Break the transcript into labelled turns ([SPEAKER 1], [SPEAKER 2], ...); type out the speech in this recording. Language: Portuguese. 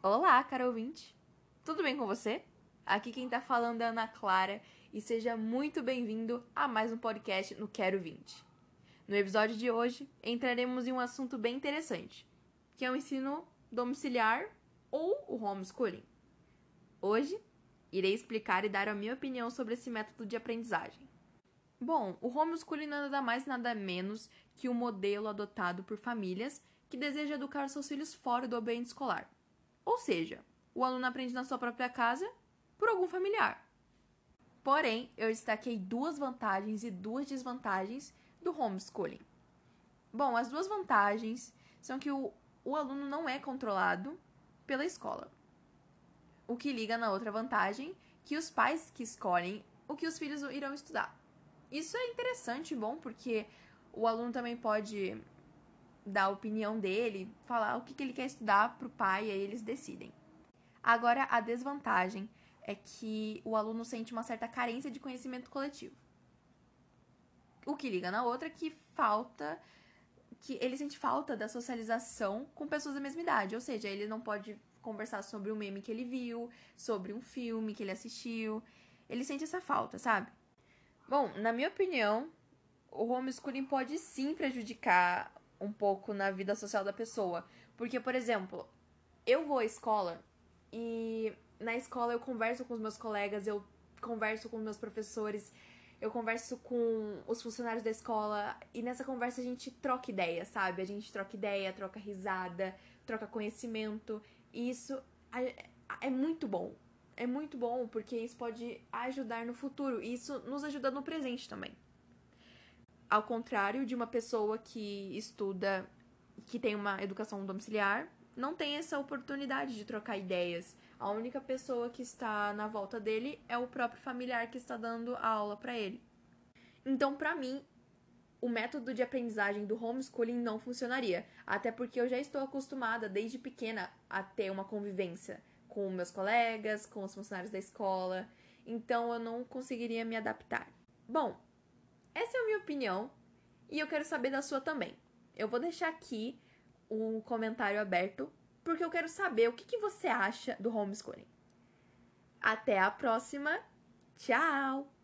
[SPEAKER 1] Olá, caro ouvinte! Tudo bem com você? Aqui quem tá falando é Ana Clara e seja muito bem-vindo a mais um podcast no Quero 20. No episódio de hoje, entraremos em um assunto bem interessante, que é o ensino domiciliar ou o homeschooling. Hoje, irei explicar e dar a minha opinião sobre esse método de aprendizagem. Bom, o homeschooling nada mais nada menos que o um modelo adotado por famílias que desejam educar seus filhos fora do ambiente escolar ou seja, o aluno aprende na sua própria casa por algum familiar. Porém, eu destaquei duas vantagens e duas desvantagens do homeschooling. Bom, as duas vantagens são que o, o aluno não é controlado pela escola. O que liga na outra vantagem, que os pais que escolhem o que os filhos irão estudar. Isso é interessante e bom, porque o aluno também pode dar a opinião dele, falar o que, que ele quer estudar para o pai e aí eles decidem. Agora, a desvantagem é que o aluno sente uma certa carência de conhecimento coletivo. O que liga na outra é que falta que ele sente falta da socialização com pessoas da mesma idade, ou seja, ele não pode conversar sobre um meme que ele viu, sobre um filme que ele assistiu. Ele sente essa falta, sabe? Bom, na minha opinião, o homeschooling pode sim prejudicar um pouco na vida social da pessoa. Porque, por exemplo, eu vou à escola e na escola eu converso com os meus colegas, eu converso com meus professores, eu converso com os funcionários da escola e nessa conversa a gente troca ideia, sabe? A gente troca ideia, troca risada, troca conhecimento. E isso é muito bom. É muito bom porque isso pode ajudar no futuro e isso nos ajuda no presente também. Ao contrário de uma pessoa que estuda, que tem uma educação domiciliar, não tem essa oportunidade de trocar ideias. A única pessoa que está na volta dele é o próprio familiar que está dando a aula para ele. Então, para mim, o método de aprendizagem do homeschooling não funcionaria, até porque eu já estou acostumada desde pequena a ter uma convivência com meus colegas, com os funcionários da escola, então eu não conseguiria me adaptar. Bom, essa é a minha opinião e eu quero saber da sua também. Eu vou deixar aqui um comentário aberto porque eu quero saber o que, que você acha do homeschooling. Até a próxima. Tchau!